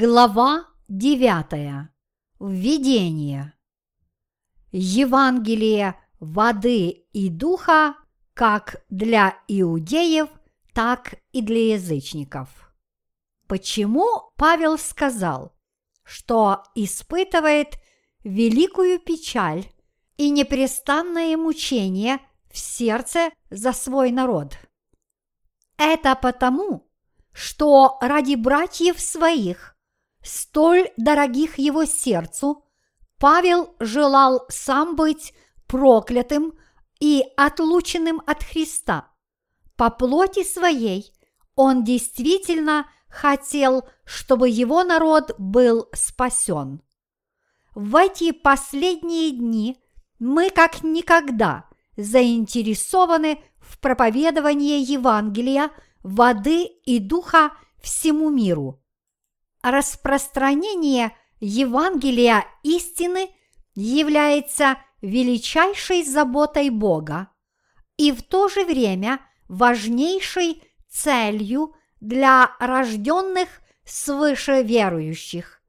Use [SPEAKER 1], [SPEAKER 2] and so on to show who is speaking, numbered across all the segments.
[SPEAKER 1] Глава 9. Введение. Евангелие воды и духа как для иудеев, так и для язычников. Почему Павел сказал, что испытывает великую печаль и непрестанное мучение в сердце за свой народ? Это потому, что ради братьев своих – столь дорогих его сердцу, Павел желал сам быть проклятым и отлученным от Христа. По плоти своей он действительно хотел, чтобы его народ был спасен. В эти последние дни мы как никогда заинтересованы в проповедовании Евангелия, воды и духа всему миру – распространение Евангелия истины является величайшей заботой Бога и в то же время важнейшей целью для рожденных свыше верующих.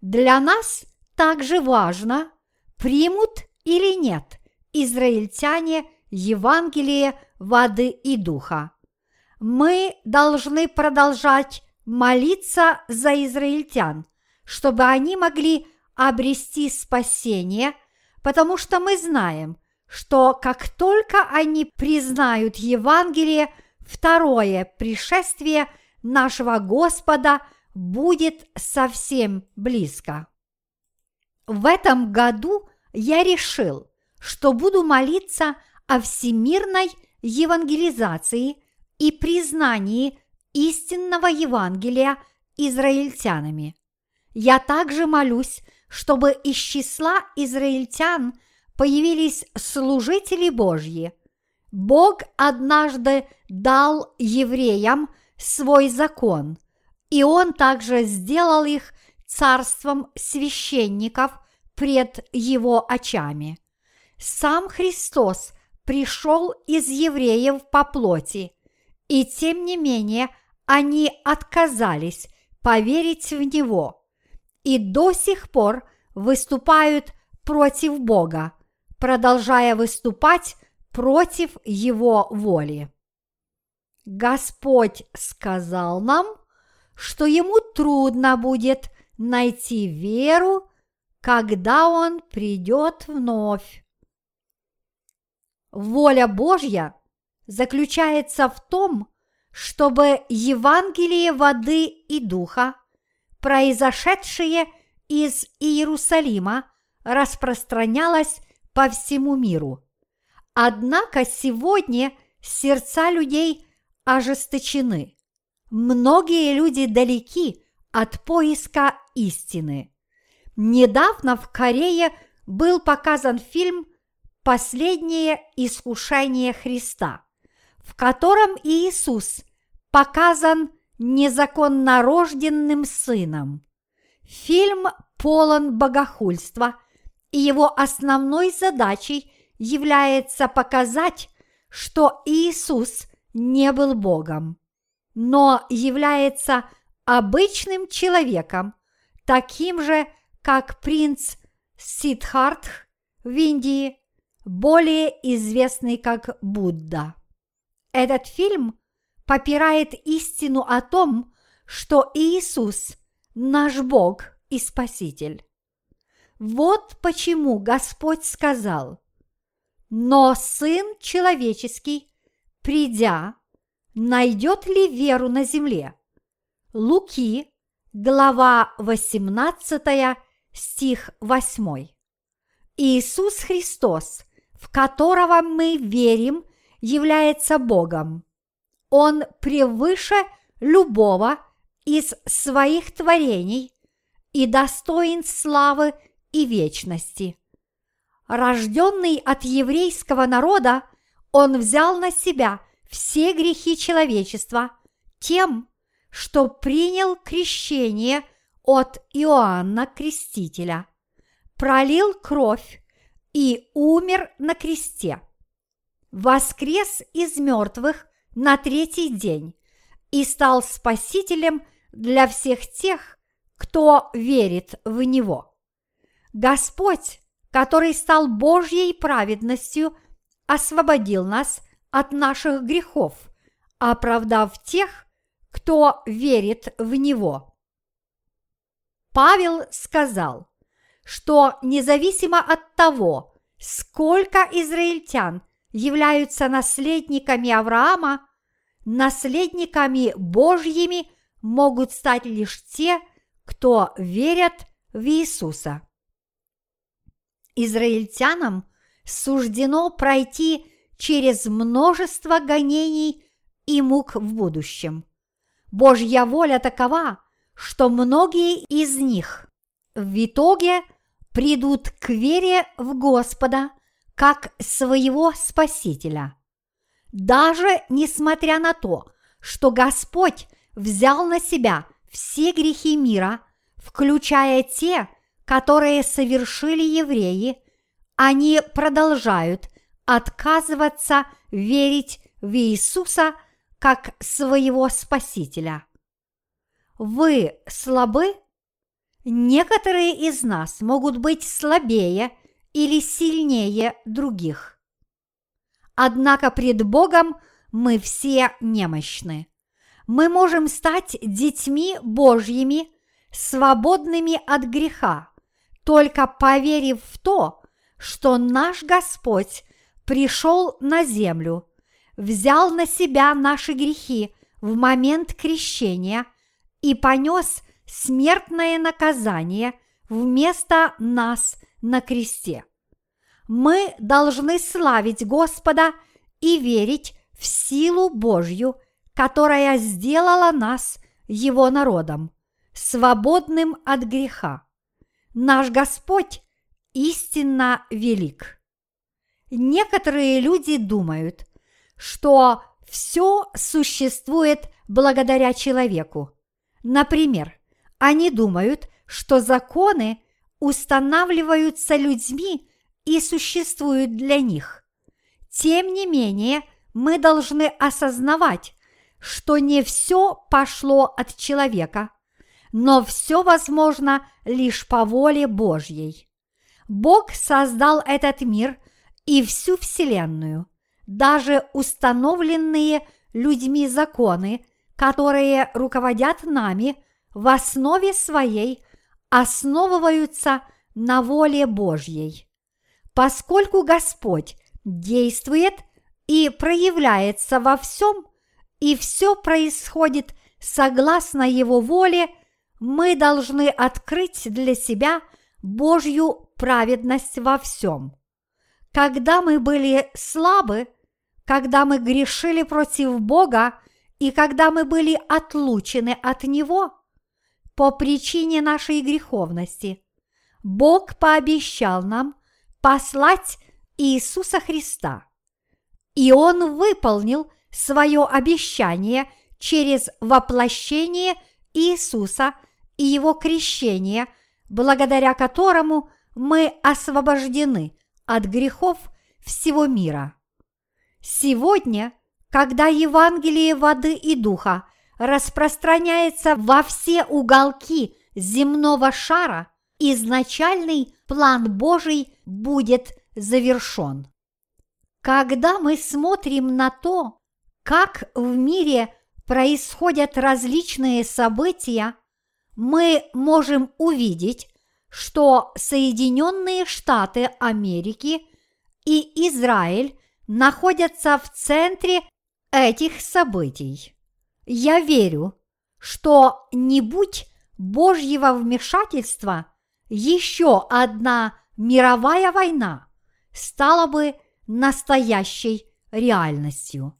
[SPEAKER 1] Для нас также важно, примут или нет израильтяне Евангелие воды и духа. Мы должны продолжать молиться за израильтян, чтобы они могли обрести спасение, потому что мы знаем, что как только они признают Евангелие, второе пришествие нашего Господа будет совсем близко. В этом году я решил, что буду молиться о всемирной евангелизации и признании истинного Евангелия израильтянами. Я также молюсь, чтобы из числа израильтян появились служители Божьи. Бог однажды дал евреям свой закон, и Он также сделал их царством священников пред Его очами. Сам Христос пришел из евреев по плоти, и тем не менее – они отказались поверить в Него и до сих пор выступают против Бога, продолжая выступать против Его воли. Господь сказал нам, что Ему трудно будет найти веру, когда Он придет вновь. Воля Божья заключается в том, чтобы Евангелие воды и духа, произошедшее из Иерусалима, распространялось по всему миру. Однако сегодня сердца людей ожесточены. Многие люди далеки от поиска истины. Недавно в Корее был показан фильм «Последнее искушение Христа», в котором Иисус показан незаконнорожденным сыном. Фильм полон богохульства, и его основной задачей является показать, что Иисус не был Богом, но является обычным человеком, таким же, как принц Сидхартх в Индии, более известный как Будда. Этот фильм попирает истину о том, что Иисус – наш Бог и Спаситель. Вот почему Господь сказал, «Но Сын Человеческий, придя, найдет ли веру на земле?» Луки, глава 18, стих 8. Иисус Христос, в которого мы верим, является Богом. Он превыше любого из своих творений и достоин славы и вечности. Рожденный от еврейского народа, он взял на себя все грехи человечества тем, что принял крещение от Иоанна Крестителя, пролил кровь и умер на кресте. Воскрес из мертвых на третий день и стал спасителем для всех тех, кто верит в Него. Господь, который стал Божьей праведностью, освободил нас от наших грехов, оправдав тех, кто верит в Него. Павел сказал, что независимо от того, сколько израильтян являются наследниками Авраама, наследниками Божьими могут стать лишь те, кто верят в Иисуса. Израильтянам суждено пройти через множество гонений и мук в будущем. Божья воля такова, что многие из них в итоге придут к вере в Господа как своего Спасителя. Даже несмотря на то, что Господь взял на себя все грехи мира, включая те, которые совершили евреи, они продолжают отказываться верить в Иисуса как своего Спасителя. Вы слабы? Некоторые из нас могут быть слабее или сильнее других. Однако пред Богом мы все немощны. Мы можем стать детьми Божьими, свободными от греха, только поверив в то, что наш Господь пришел на землю, взял на себя наши грехи в момент крещения и понес смертное наказание вместо нас на кресте. Мы должны славить Господа и верить в силу Божью, которая сделала нас Его народом, свободным от греха. Наш Господь истинно велик. Некоторые люди думают, что все существует благодаря человеку. Например, они думают, что законы устанавливаются людьми и существуют для них. Тем не менее, мы должны осознавать, что не все пошло от человека, но все возможно лишь по воле Божьей. Бог создал этот мир и всю Вселенную, даже установленные людьми законы, которые руководят нами в основе своей, основываются на воле Божьей. Поскольку Господь действует и проявляется во всем, и все происходит согласно Его воле, мы должны открыть для себя Божью праведность во всем. Когда мы были слабы, когда мы грешили против Бога и когда мы были отлучены от Него по причине нашей греховности, Бог пообещал нам послать Иисуса Христа. И Он выполнил свое обещание через воплощение Иисуса и Его крещение, благодаря которому мы освобождены от грехов всего мира. Сегодня, когда Евангелие воды и духа распространяется во все уголки земного шара, изначальный план Божий будет завершен. Когда мы смотрим на то, как в мире происходят различные события, мы можем увидеть, что Соединенные Штаты Америки и Израиль находятся в центре этих событий. Я верю, что не будь Божьего вмешательства, еще одна мировая война стала бы настоящей реальностью.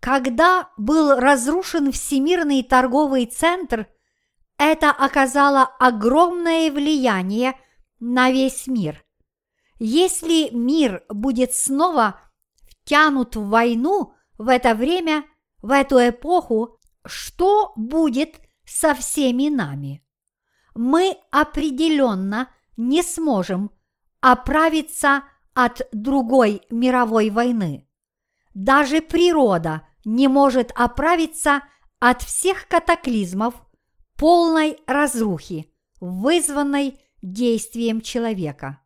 [SPEAKER 1] Когда был разрушен Всемирный торговый центр, это оказало огромное влияние на весь мир. Если мир будет снова втянут в войну в это время, в эту эпоху, что будет со всеми нами? Мы определенно не сможем оправиться от другой мировой войны. Даже природа не может оправиться от всех катаклизмов, полной разрухи, вызванной действием человека.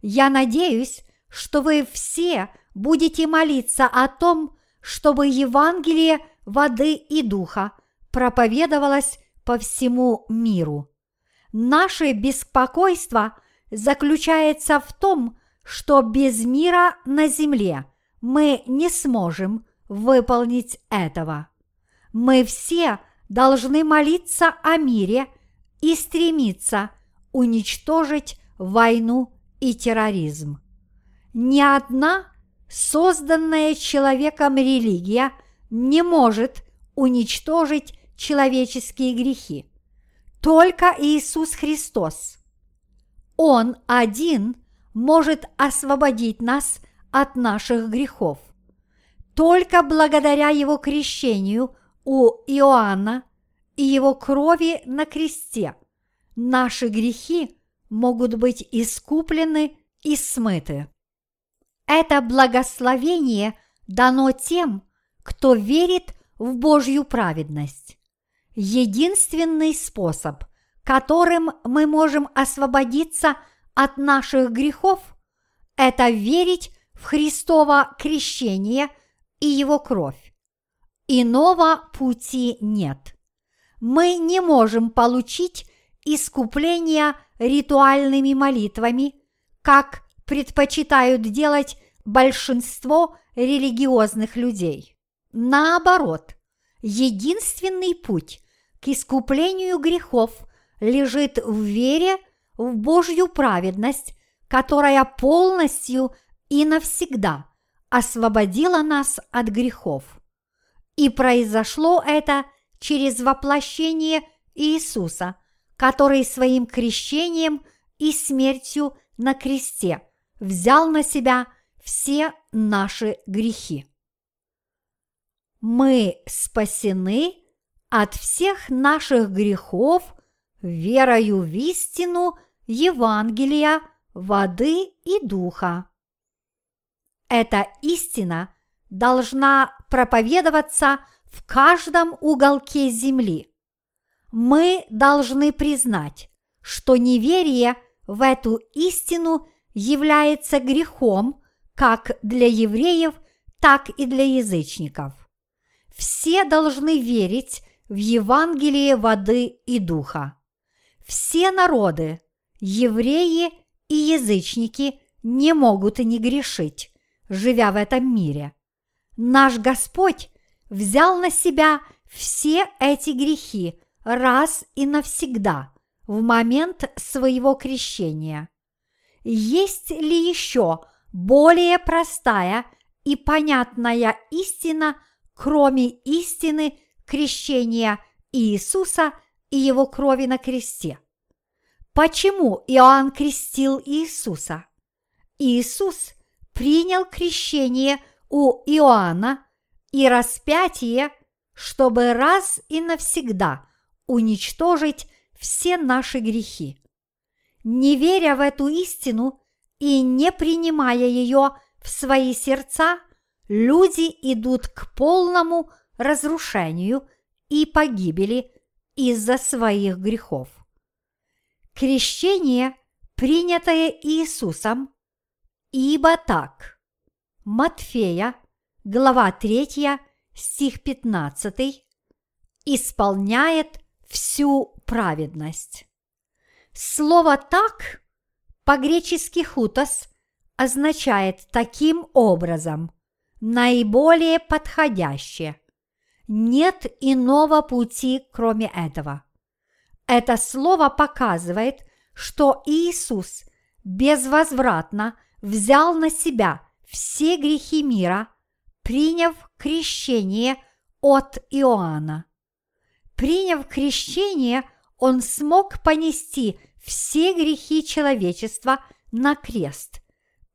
[SPEAKER 1] Я надеюсь, что вы все будете молиться о том, чтобы Евангелие воды и духа проповедовалось по всему миру. Наше беспокойство заключается в том, что без мира на земле мы не сможем выполнить этого. Мы все должны молиться о мире и стремиться уничтожить войну и терроризм. Ни одна созданная человеком религия не может уничтожить человеческие грехи. Только Иисус Христос. Он один может освободить нас от наших грехов. Только благодаря Его крещению у Иоанна и Его крови на кресте наши грехи могут быть искуплены и смыты. Это благословение дано тем, кто верит в Божью праведность. Единственный способ, которым мы можем освободиться от наших грехов, это верить в Христово крещение и Его кровь. Иного пути нет. Мы не можем получить искупление ритуальными молитвами, как предпочитают делать большинство религиозных людей. Наоборот, единственный путь к искуплению грехов лежит в вере в Божью праведность, которая полностью и навсегда освободила нас от грехов. И произошло это через воплощение Иисуса, который своим крещением и смертью на кресте взял на себя все наши грехи. Мы спасены от всех наших грехов верою в истину Евангелия, воды и духа. Эта истина должна проповедоваться в каждом уголке земли. Мы должны признать, что неверие в эту истину является грехом как для евреев, так и для язычников. Все должны верить в Евангелие воды и духа. Все народы, евреи и язычники не могут не грешить, живя в этом мире. Наш Господь взял на себя все эти грехи раз и навсегда в момент своего крещения. Есть ли еще более простая и понятная истина, кроме истины крещения Иисуса и его крови на кресте? Почему Иоанн крестил Иисуса? Иисус принял крещение у Иоанна и распятие, чтобы раз и навсегда уничтожить все наши грехи. Не веря в эту истину и не принимая ее в свои сердца, люди идут к полному разрушению и погибели из-за своих грехов. Крещение, принятое Иисусом, ибо так. Матфея, глава 3, стих 15, исполняет всю праведность. Слово «так» по-гречески «хутос» означает таким образом, наиболее подходящее. Нет иного пути, кроме этого. Это слово показывает, что Иисус безвозвратно взял на себя все грехи мира, приняв крещение от Иоанна. Приняв крещение – он смог понести все грехи человечества на крест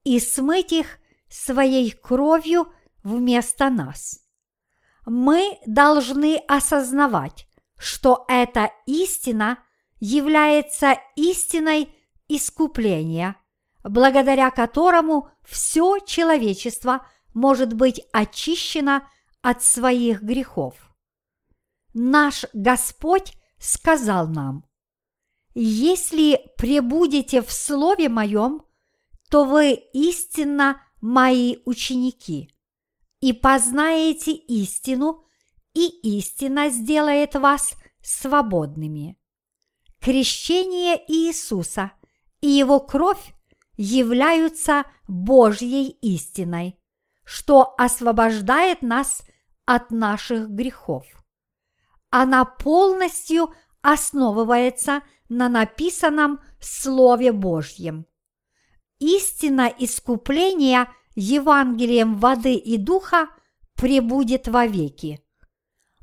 [SPEAKER 1] и смыть их своей кровью вместо нас. Мы должны осознавать, что эта истина является истиной искупления, благодаря которому все человечество может быть очищено от своих грехов. Наш Господь сказал нам, «Если пребудете в Слове Моем, то вы истинно мои ученики, и познаете истину, и истина сделает вас свободными». Крещение Иисуса и Его кровь являются Божьей истиной, что освобождает нас от наших грехов. Она полностью основывается на написанном Слове Божьем. Истина искупления Евангелием воды и духа пребудет вовеки.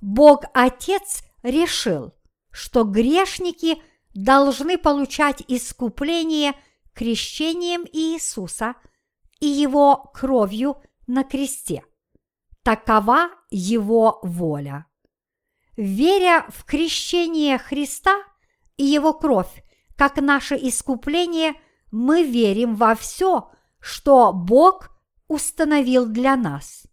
[SPEAKER 1] Бог Отец решил, что грешники должны получать искупление крещением Иисуса и Его кровью на кресте. Такова Его воля. Веря в крещение Христа и Его кровь, как наше искупление, мы верим во все, что Бог установил для нас.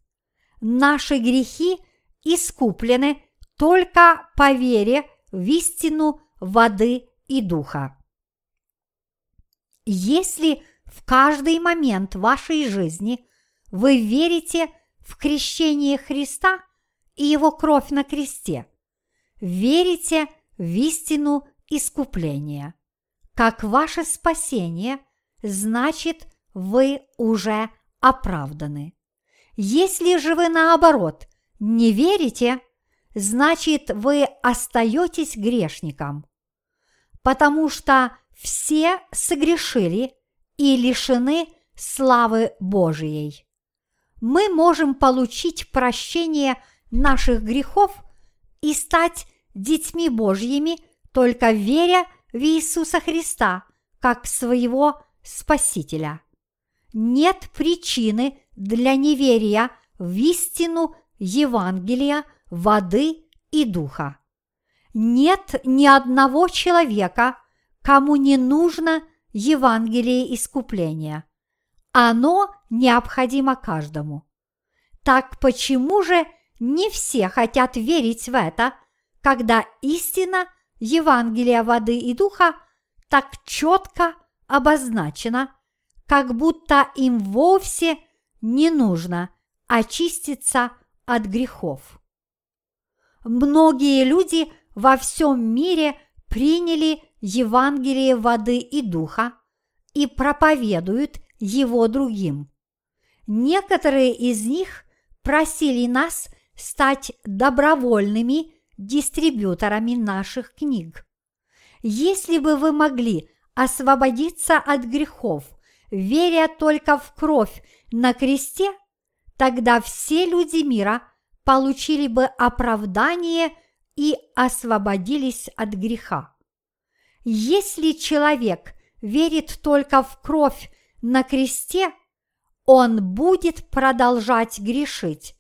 [SPEAKER 1] Наши грехи искуплены только по вере в истину воды и духа. Если в каждый момент вашей жизни вы верите в крещение Христа и Его кровь на кресте, верите в истину искупления, как ваше спасение, значит, вы уже оправданы. Если же вы наоборот не верите – значит вы остаетесь грешником, потому что все согрешили и лишены славы Божией. Мы можем получить прощение наших грехов и стать детьми Божьими, только веря в Иисуса Христа как своего Спасителя. Нет причины для неверия в истину Евангелия воды и духа. Нет ни одного человека, кому не нужно Евангелие искупления. Оно необходимо каждому. Так почему же не все хотят верить в это, когда истина Евангелия воды и духа так четко обозначена, как будто им вовсе не нужно очиститься от грехов? многие люди во всем мире приняли Евангелие воды и духа и проповедуют его другим. Некоторые из них просили нас стать добровольными дистрибьюторами наших книг. Если бы вы могли освободиться от грехов, веря только в кровь на кресте, тогда все люди мира – получили бы оправдание и освободились от греха. Если человек верит только в кровь на кресте, он будет продолжать грешить,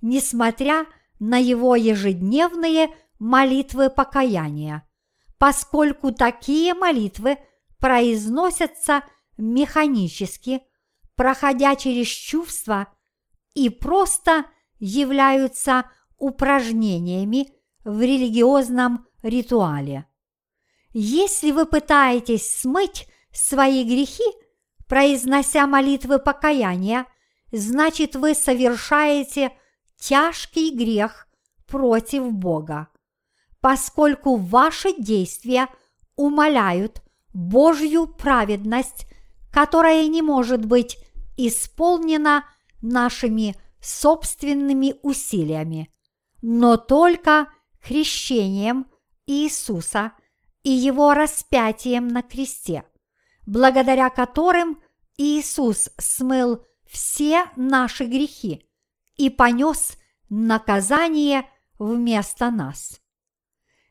[SPEAKER 1] несмотря на его ежедневные молитвы покаяния, поскольку такие молитвы произносятся механически, проходя через чувства и просто – являются упражнениями в религиозном ритуале. Если вы пытаетесь смыть свои грехи, произнося молитвы покаяния, значит вы совершаете тяжкий грех против Бога, поскольку ваши действия умаляют Божью праведность, которая не может быть исполнена нашими собственными усилиями, но только крещением Иисуса и его распятием на кресте, благодаря которым Иисус смыл все наши грехи и понес наказание вместо нас.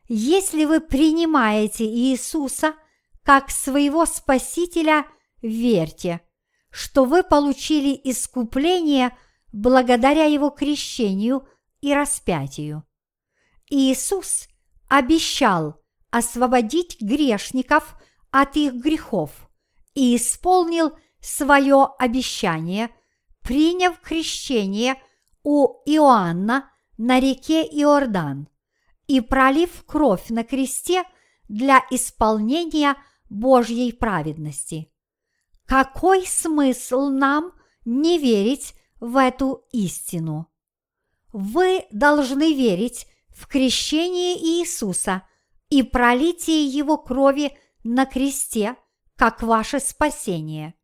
[SPEAKER 1] Если вы принимаете Иисуса как своего Спасителя, верьте, что вы получили искупление – благодаря его крещению и распятию. Иисус обещал освободить грешников от их грехов и исполнил свое обещание, приняв крещение у Иоанна на реке Иордан и пролив кровь на кресте для исполнения Божьей праведности. Какой смысл нам не верить в эту истину? Вы должны верить в крещение Иисуса и пролитие Его крови на кресте, как ваше спасение.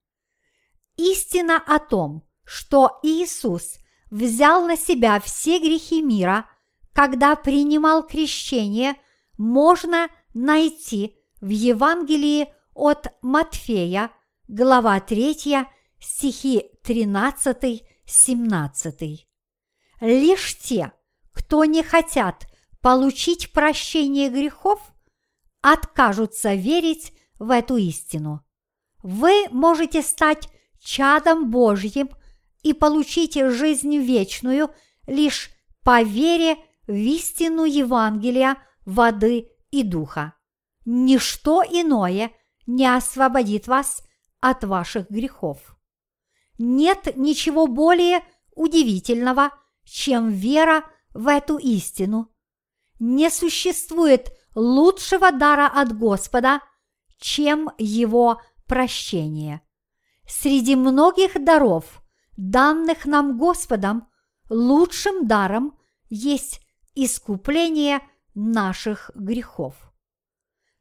[SPEAKER 1] Истина о том, что Иисус взял на себя все грехи мира, когда принимал крещение, можно найти в Евангелии от Матфея, глава 3, стихи 13-17. Лишь те, кто не хотят получить прощение грехов, откажутся верить в эту истину. Вы можете стать чадом Божьим и получить жизнь вечную лишь по вере в истину Евангелия, воды и духа. Ничто иное не освободит вас от ваших грехов. Нет ничего более удивительного, чем вера в эту истину. Не существует лучшего дара от Господа, чем его прощение. Среди многих даров, данных нам Господом, лучшим даром есть искупление наших грехов.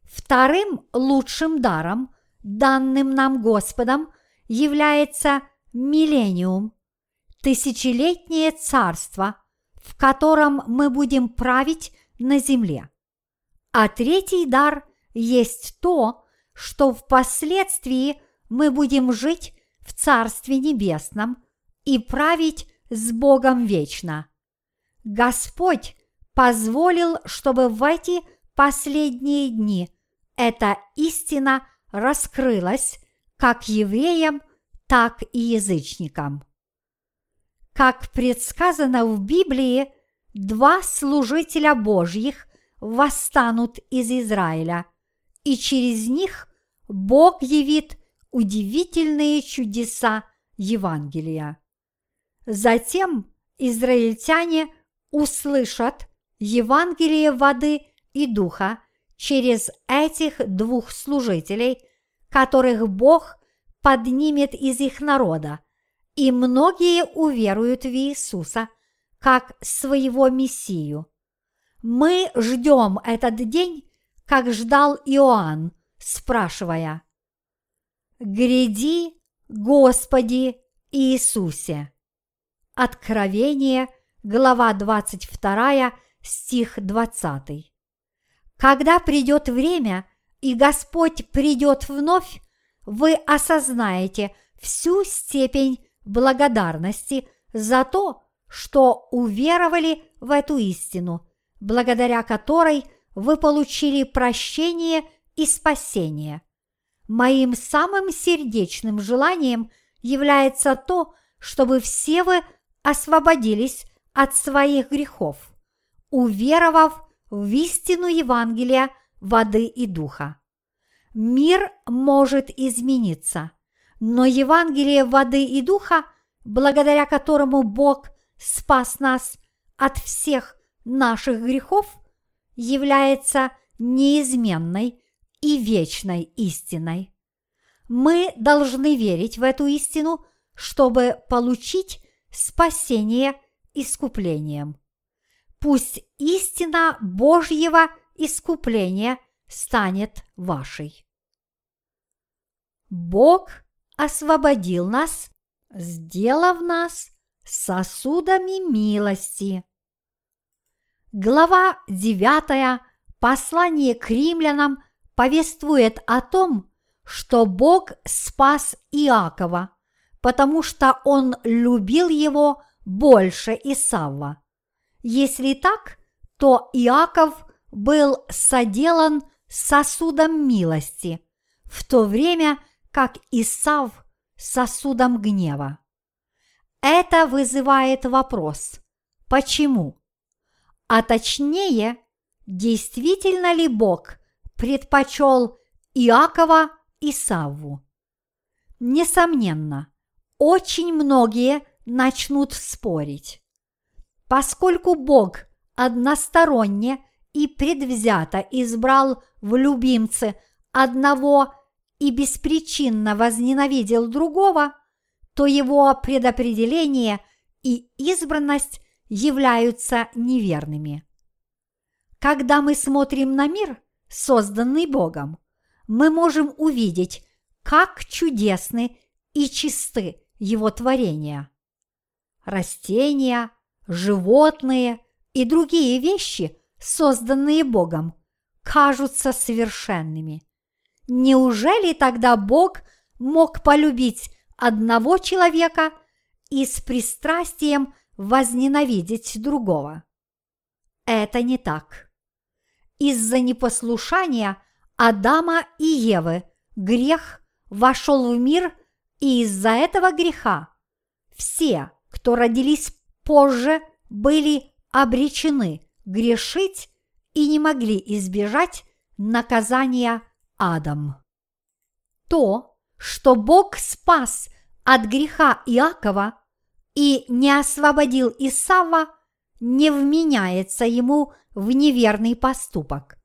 [SPEAKER 1] Вторым лучшим даром, данным нам Господом, является миллениум, тысячелетнее царство, в котором мы будем править на земле. А третий дар есть то, что впоследствии мы будем жить в Царстве Небесном и править с Богом вечно. Господь позволил, чтобы в эти последние дни эта истина раскрылась как евреям, так и язычникам. Как предсказано в Библии, два служителя Божьих восстанут из Израиля, и через них Бог явит удивительные чудеса Евангелия. Затем израильтяне услышат Евангелие воды и духа через этих двух служителей, которых Бог поднимет из их народа, и многие уверуют в Иисуса как своего Мессию. Мы ждем этот день, как ждал Иоанн, спрашивая, «Гряди, Господи Иисусе!» Откровение, глава 22, стих 20. Когда придет время, и Господь придет вновь, вы осознаете всю степень благодарности за то, что уверовали в эту истину, благодаря которой вы получили прощение и спасение. Моим самым сердечным желанием является то, чтобы все вы освободились от своих грехов, уверовав в истину Евангелия воды и духа. Мир может измениться, но Евангелие воды и духа, благодаря которому Бог спас нас от всех наших грехов, является неизменной и вечной истиной. Мы должны верить в эту истину, чтобы получить спасение искуплением. Пусть истина Божьего искупления станет вашей. Бог освободил нас, сделав нас сосудами милости. Глава 9 послание к римлянам повествует о том, что Бог спас Иакова, потому что он любил его больше Исава. Если так, то Иаков был соделан сосудом милости, в то время как Исав сосудом гнева. Это вызывает вопрос «почему?», а точнее, действительно ли Бог предпочел Иакова Исаву? Несомненно, очень многие начнут спорить. Поскольку Бог односторонне и предвзято избрал в любимце одного и беспричинно возненавидел другого, то его предопределение и избранность являются неверными. Когда мы смотрим на мир, созданный Богом, мы можем увидеть, как чудесны и чисты его творения. Растения, животные и другие вещи, созданные Богом, кажутся совершенными. Неужели тогда Бог мог полюбить одного человека и с пристрастием возненавидеть другого? Это не так. Из-за непослушания Адама и Евы грех вошел в мир, и из-за этого греха все, кто родились позже, были обречены грешить и не могли избежать наказания адом. То, что Бог спас от греха Иакова и не освободил Исава, не вменяется ему в неверный поступок.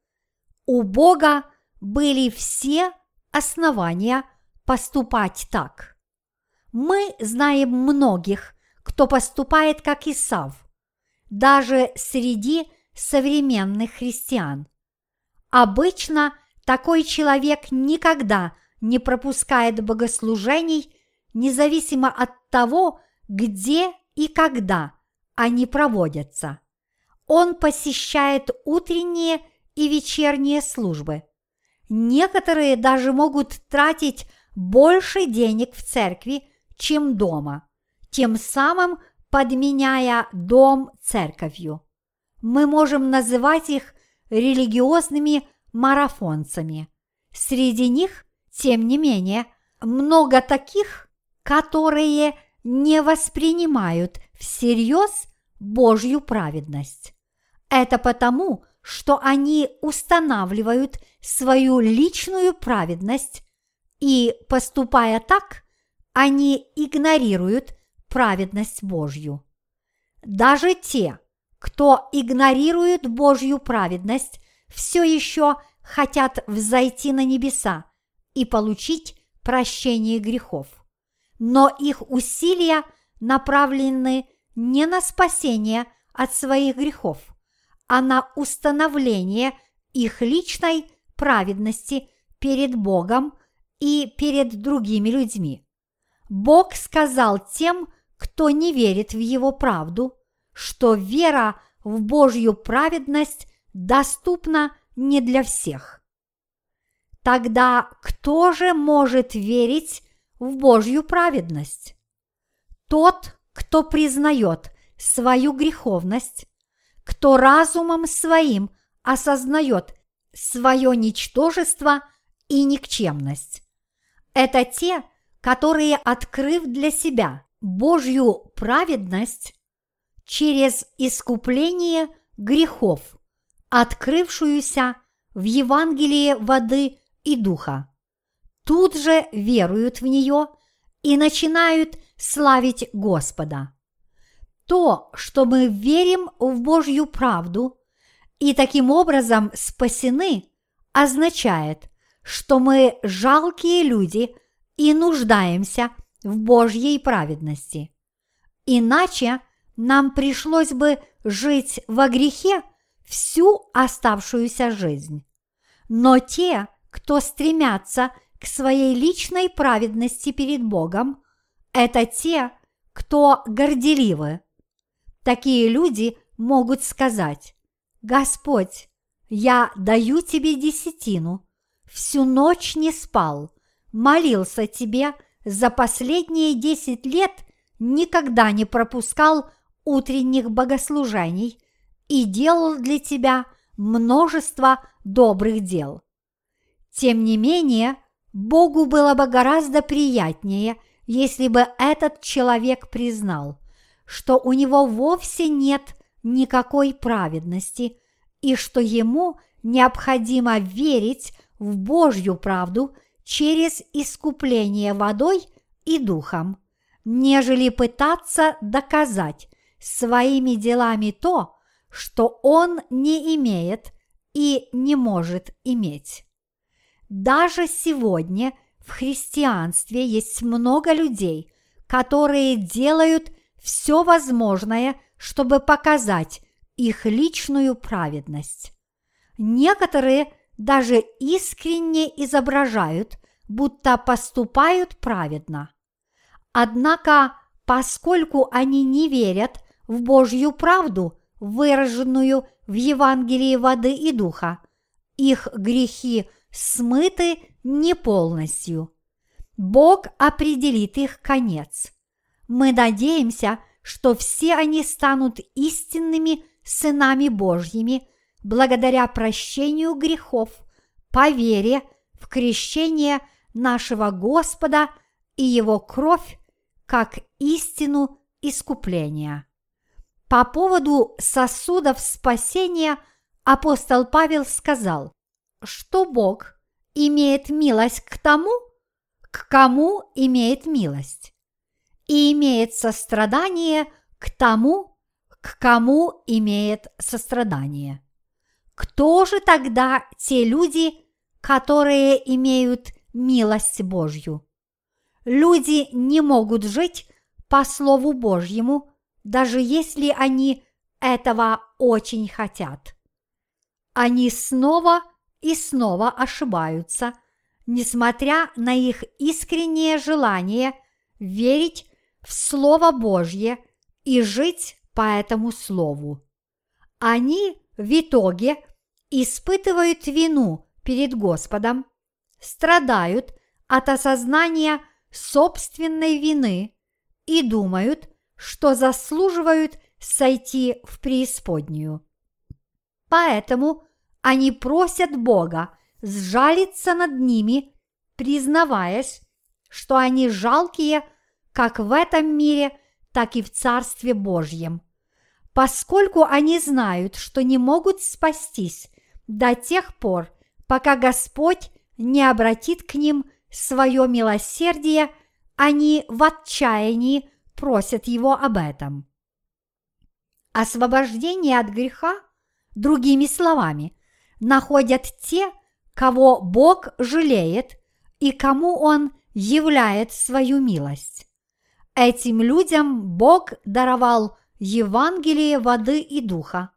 [SPEAKER 1] У Бога были все основания поступать так. Мы знаем многих, кто поступает как Исав, даже среди современных христиан. Обычно такой человек никогда не пропускает богослужений, независимо от того, где и когда они проводятся. Он посещает утренние и вечерние службы. Некоторые даже могут тратить больше денег в церкви, чем дома, тем самым подменяя дом церковью. Мы можем называть их религиозными марафонцами. Среди них, тем не менее, много таких, которые не воспринимают всерьез Божью праведность. Это потому, что они устанавливают свою личную праведность, и, поступая так, они игнорируют праведность Божью. Даже те, кто игнорирует Божью праведность, все еще хотят взойти на небеса и получить прощение грехов. Но их усилия направлены не на спасение от своих грехов, а на установление их личной праведности перед Богом и перед другими людьми. Бог сказал тем, кто не верит в Его правду, что вера в Божью праведность доступна не для всех. Тогда кто же может верить в Божью праведность? Тот, кто признает свою греховность, кто разумом своим осознает свое ничтожество и никчемность. Это те, которые, открыв для себя Божью праведность через искупление грехов, открывшуюся в Евангелии воды и духа, тут же веруют в нее и начинают славить Господа. То, что мы верим в Божью правду и таким образом спасены, означает, что мы жалкие люди и нуждаемся в Божьей праведности. Иначе нам пришлось бы жить во грехе всю оставшуюся жизнь. Но те, кто стремятся к своей личной праведности перед Богом, это те, кто горделивы. Такие люди могут сказать, «Господь, я даю тебе десятину, всю ночь не спал, молился тебе за последние десять лет никогда не пропускал утренних богослужений и делал для тебя множество добрых дел. Тем не менее, Богу было бы гораздо приятнее, если бы этот человек признал, что у него вовсе нет никакой праведности и что ему необходимо верить в Божью правду через искупление водой и духом, нежели пытаться доказать своими делами то, что он не имеет и не может иметь. Даже сегодня в христианстве есть много людей, которые делают все возможное, чтобы показать их личную праведность. Некоторые даже искренне изображают, будто поступают праведно. Однако, поскольку они не верят в Божью правду, выраженную в Евангелии воды и духа, их грехи смыты не полностью. Бог определит их конец. Мы надеемся, что все они станут истинными сынами Божьими благодаря прощению грехов по вере в крещение нашего Господа и Его кровь как истину искупления. По поводу сосудов спасения апостол Павел сказал, что Бог имеет милость к тому, к кому имеет милость, и имеет сострадание к тому, к кому имеет сострадание. Кто же тогда те люди, которые имеют милость Божью? Люди не могут жить по Слову Божьему, даже если они этого очень хотят. Они снова и снова ошибаются, несмотря на их искреннее желание верить в Слово Божье и жить по этому Слову. Они в итоге испытывают вину перед Господом, страдают от осознания собственной вины и думают, что заслуживают сойти в преисподнюю. Поэтому они просят Бога сжалиться над ними, признаваясь, что они жалкие как в этом мире, так и в Царстве Божьем. Поскольку они знают, что не могут спастись до тех пор, пока Господь не обратит к ним свое милосердие, они в отчаянии просят его об этом. Освобождение от греха, другими словами, находят те, кого Бог жалеет и кому Он являет свою милость. Этим людям Бог даровал Евангелие воды и духа,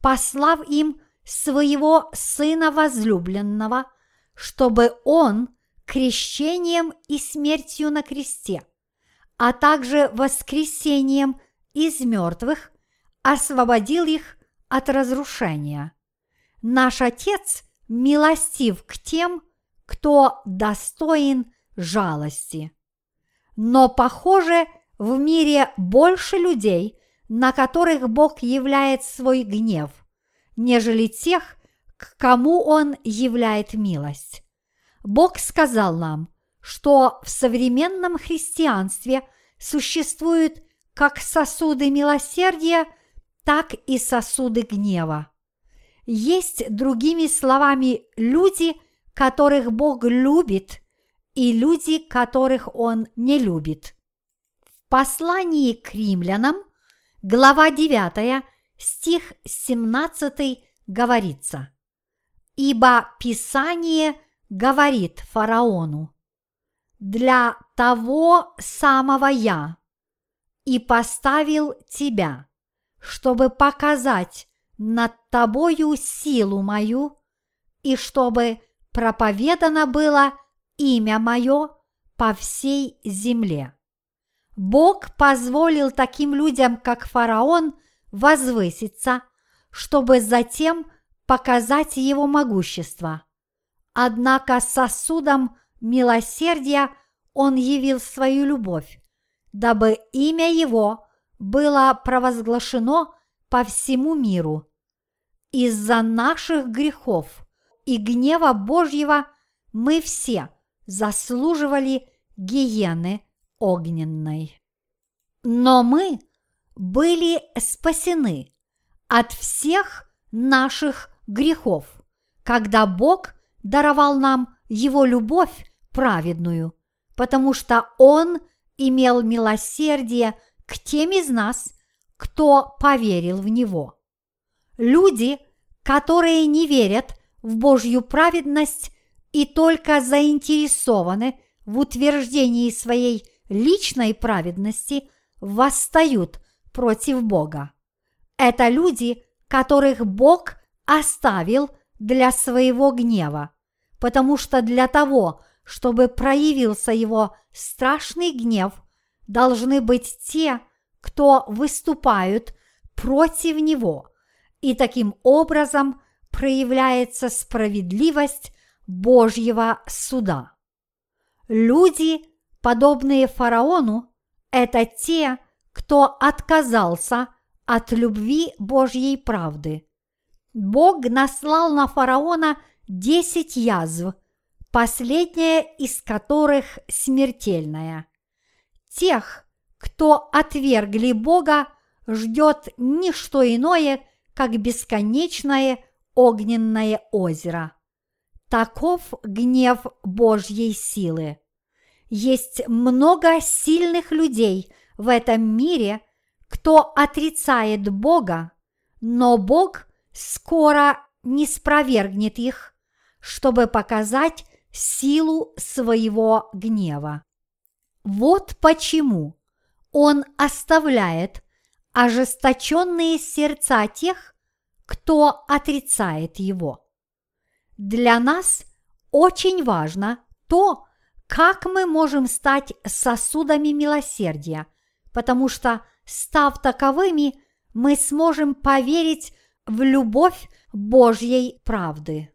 [SPEAKER 1] послав им своего Сына возлюбленного, чтобы Он крещением и смертью на кресте, а также воскресением из мертвых освободил их от разрушения. Наш Отец милостив к тем, кто достоин жалости. Но, похоже, в мире больше людей, на которых Бог являет свой гнев, нежели тех, к кому Он являет милость. Бог сказал нам, что в современном христианстве существуют как сосуды милосердия, так и сосуды гнева. Есть, другими словами, люди, которых Бог любит, и люди, которых Он не любит. В послании к римлянам, глава 9, стих 17 говорится «Ибо Писание говорит фараону, для того самого я и поставил тебя, чтобы показать над тобою силу мою, и чтобы проповедано было имя мое по всей земле. Бог позволил таким людям, как фараон, возвыситься, чтобы затем показать его могущество. Однако сосудом милосердия он явил свою любовь, дабы имя его было провозглашено по всему миру. Из-за наших грехов и гнева Божьего мы все заслуживали гиены огненной. Но мы были спасены от всех наших грехов, когда Бог даровал нам Его любовь праведную, потому что Он имел милосердие к тем из нас, кто поверил в Него. Люди, которые не верят в Божью праведность и только заинтересованы в утверждении своей личной праведности, восстают против Бога. Это люди, которых Бог оставил для своего гнева, потому что для того, чтобы проявился его страшный гнев, должны быть те, кто выступают против него, и таким образом проявляется справедливость Божьего суда. Люди, подобные фараону, это те, кто отказался от любви Божьей правды. Бог наслал на фараона десять язв, последняя из которых смертельная. Тех, кто отвергли Бога, ждет не что иное, как бесконечное огненное озеро. Таков гнев Божьей силы. Есть много сильных людей в этом мире, кто отрицает Бога, но Бог скоро не спровергнет их, чтобы показать силу своего гнева. Вот почему Он оставляет ожесточенные сердца тех, кто отрицает Его. Для нас очень важно то, как мы можем стать сосудами милосердия, потому что, став таковыми, мы сможем поверить в любовь Божьей правды.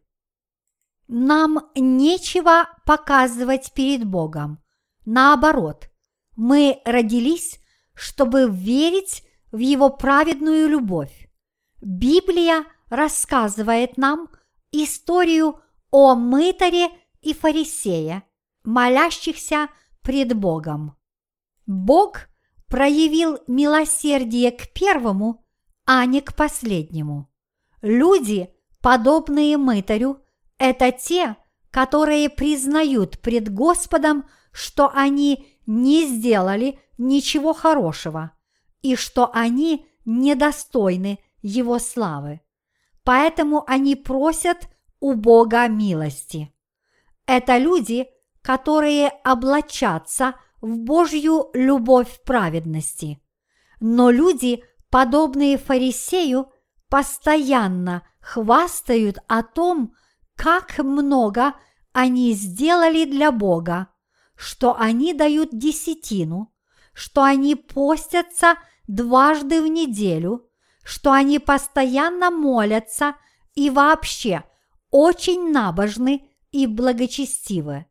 [SPEAKER 1] Нам нечего показывать перед Богом. Наоборот, мы родились, чтобы верить в Его праведную любовь. Библия рассказывает нам историю о мытаре и фарисее, молящихся пред Богом. Бог проявил милосердие к первому, а не к последнему. Люди, подобные мытарю, это те, которые признают пред Господом, что они не сделали ничего хорошего и что они недостойны Его славы. Поэтому они просят у Бога милости. Это люди, которые облачатся в Божью любовь праведности. Но люди, подобные фарисею, постоянно хвастают о том, как много они сделали для Бога, что они дают десятину, что они постятся дважды в неделю, что они постоянно молятся и вообще очень набожны и благочестивы.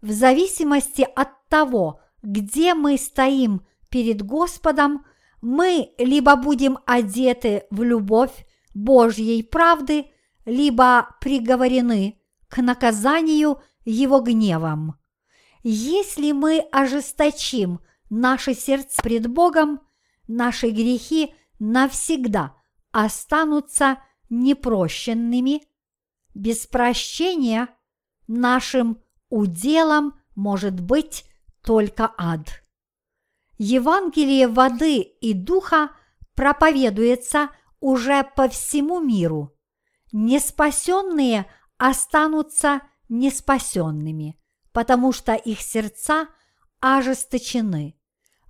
[SPEAKER 1] В зависимости от того, где мы стоим перед Господом, мы либо будем одеты в любовь Божьей правды, либо приговорены к наказанию Его гневом. Если мы ожесточим наши сердца пред Богом, наши грехи навсегда останутся непрощенными. Без прощения нашим уделом может быть только ад. Евангелие воды и духа проповедуется уже по всему миру. Неспасенные останутся неспасенными, потому что их сердца ожесточены.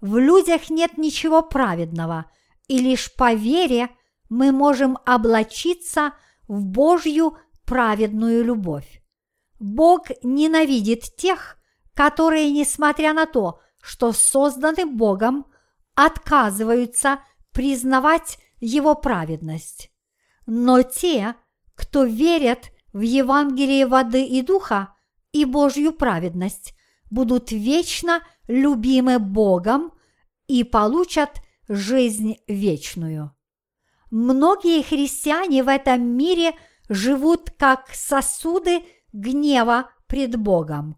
[SPEAKER 1] В людях нет ничего праведного, и лишь по вере мы можем облачиться в Божью праведную любовь. Бог ненавидит тех, которые, несмотря на то, что созданы Богом, отказываются признавать Его праведность. Но те, кто верят в Евангелие воды и духа и Божью праведность, будут вечно любимы Богом и получат жизнь вечную. Многие христиане в этом мире живут как сосуды гнева пред Богом.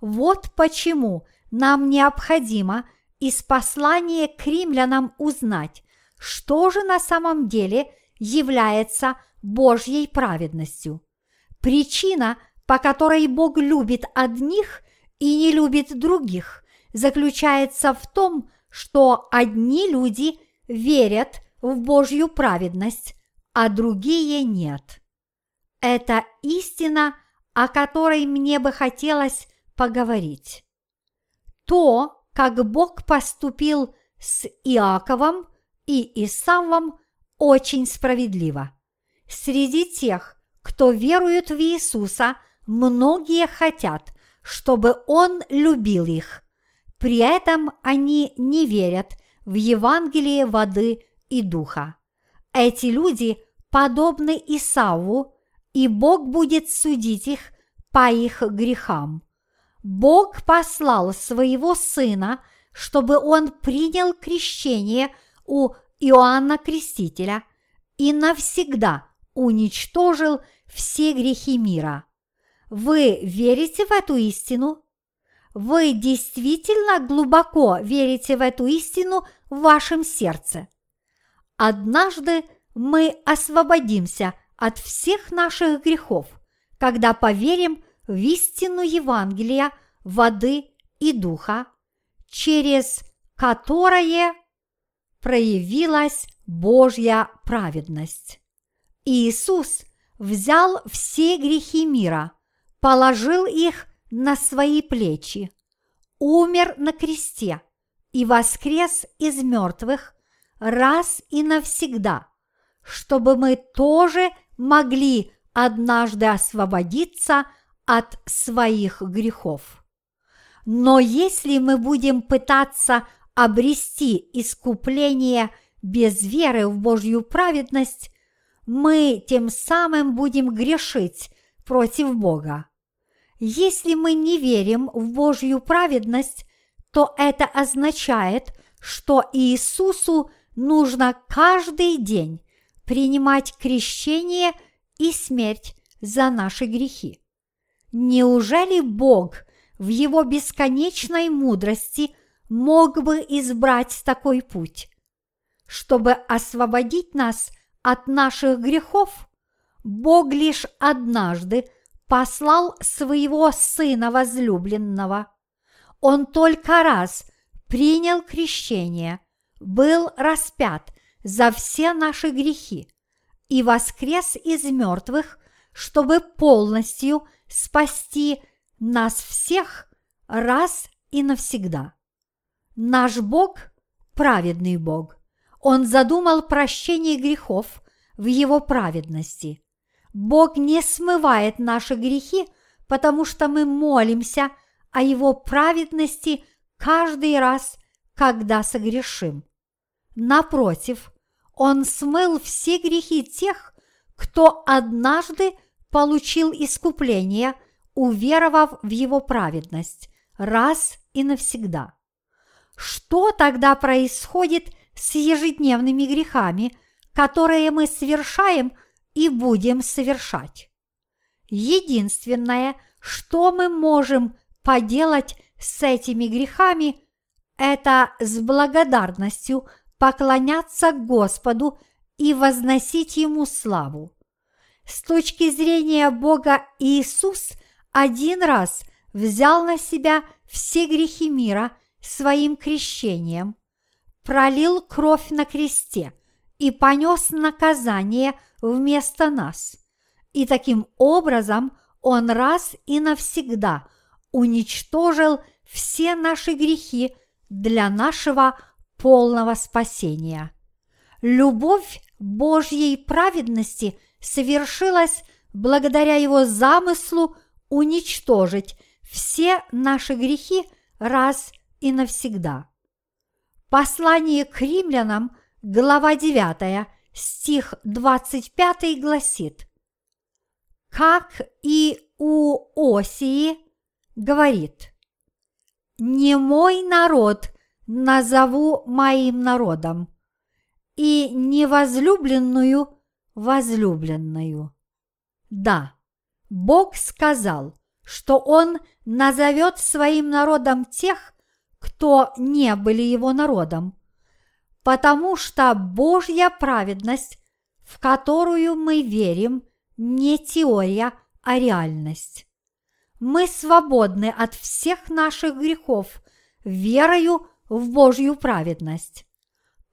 [SPEAKER 1] Вот почему нам необходимо из послания к римлянам узнать, что же на самом деле является Божьей праведностью. Причина, по которой Бог любит одних и не любит других, заключается в том, что одни люди верят в Божью праведность, а другие нет. Это истина, о которой мне бы хотелось поговорить. То, как Бог поступил с Иаковом и Исавом, очень справедливо. Среди тех, кто верует в Иисуса, многие хотят, чтобы Он любил их. При этом они не верят в Евангелие воды и духа. Эти люди подобны Исаву, и Бог будет судить их по их грехам. Бог послал своего Сына, чтобы он принял крещение у Иоанна Крестителя и навсегда уничтожил все грехи мира. Вы верите в эту истину? Вы действительно глубоко верите в эту истину в вашем сердце. Однажды мы освободимся от всех наших грехов, когда поверим в истину Евангелия, воды и духа, через которое проявилась Божья праведность. Иисус взял все грехи мира, положил их на свои плечи, умер на кресте и воскрес из мертвых раз и навсегда, чтобы мы тоже могли однажды освободиться от своих грехов. Но если мы будем пытаться обрести искупление без веры в Божью праведность, мы тем самым будем грешить против Бога. Если мы не верим в Божью праведность, то это означает, что Иисусу нужно каждый день принимать крещение и смерть за наши грехи. Неужели Бог в его бесконечной мудрости мог бы избрать такой путь? Чтобы освободить нас от наших грехов, Бог лишь однажды послал своего Сына возлюбленного. Он только раз принял крещение, был распят за все наши грехи и воскрес из мертвых, чтобы полностью спасти нас всех раз и навсегда. Наш Бог – праведный Бог. Он задумал прощение грехов в Его праведности. Бог не смывает наши грехи, потому что мы молимся о Его праведности каждый раз, когда согрешим. Напротив, Он смыл все грехи тех, кто однажды получил искупление, уверовав в Его праведность раз и навсегда. Что тогда происходит с ежедневными грехами, которые мы совершаем – и будем совершать. Единственное, что мы можем поделать с этими грехами, это с благодарностью поклоняться Господу и возносить Ему славу. С точки зрения Бога Иисус один раз взял на себя все грехи мира своим крещением, пролил кровь на кресте и понес наказание вместо нас. И таким образом Он раз и навсегда уничтожил все наши грехи для нашего полного спасения. Любовь Божьей праведности совершилась благодаря Его замыслу уничтожить все наши грехи раз и навсегда. Послание к римлянам, глава 9, стих 25 гласит, как и у Осии говорит, «Не мой народ назову моим народом, и невозлюбленную возлюбленную». Да, Бог сказал, что Он назовет своим народом тех, кто не были его народом, потому что Божья праведность, в которую мы верим, не теория, а реальность. Мы свободны от всех наших грехов верою в Божью праведность.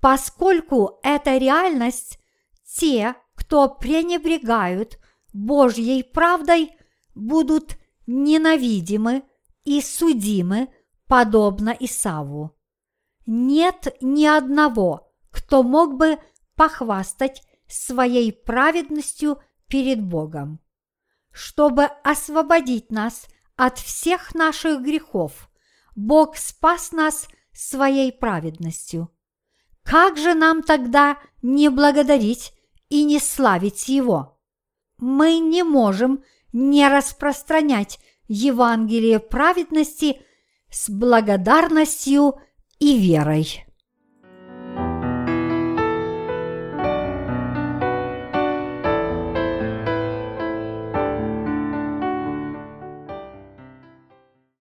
[SPEAKER 1] Поскольку это реальность, те, кто пренебрегают Божьей правдой, будут ненавидимы и судимы, подобно Исаву. Нет ни одного, кто мог бы похвастать своей праведностью перед Богом. Чтобы освободить нас от всех наших грехов, Бог спас нас своей праведностью. Как же нам тогда не благодарить и не славить Его? Мы не можем не распространять Евангелие праведности с благодарностью и верой.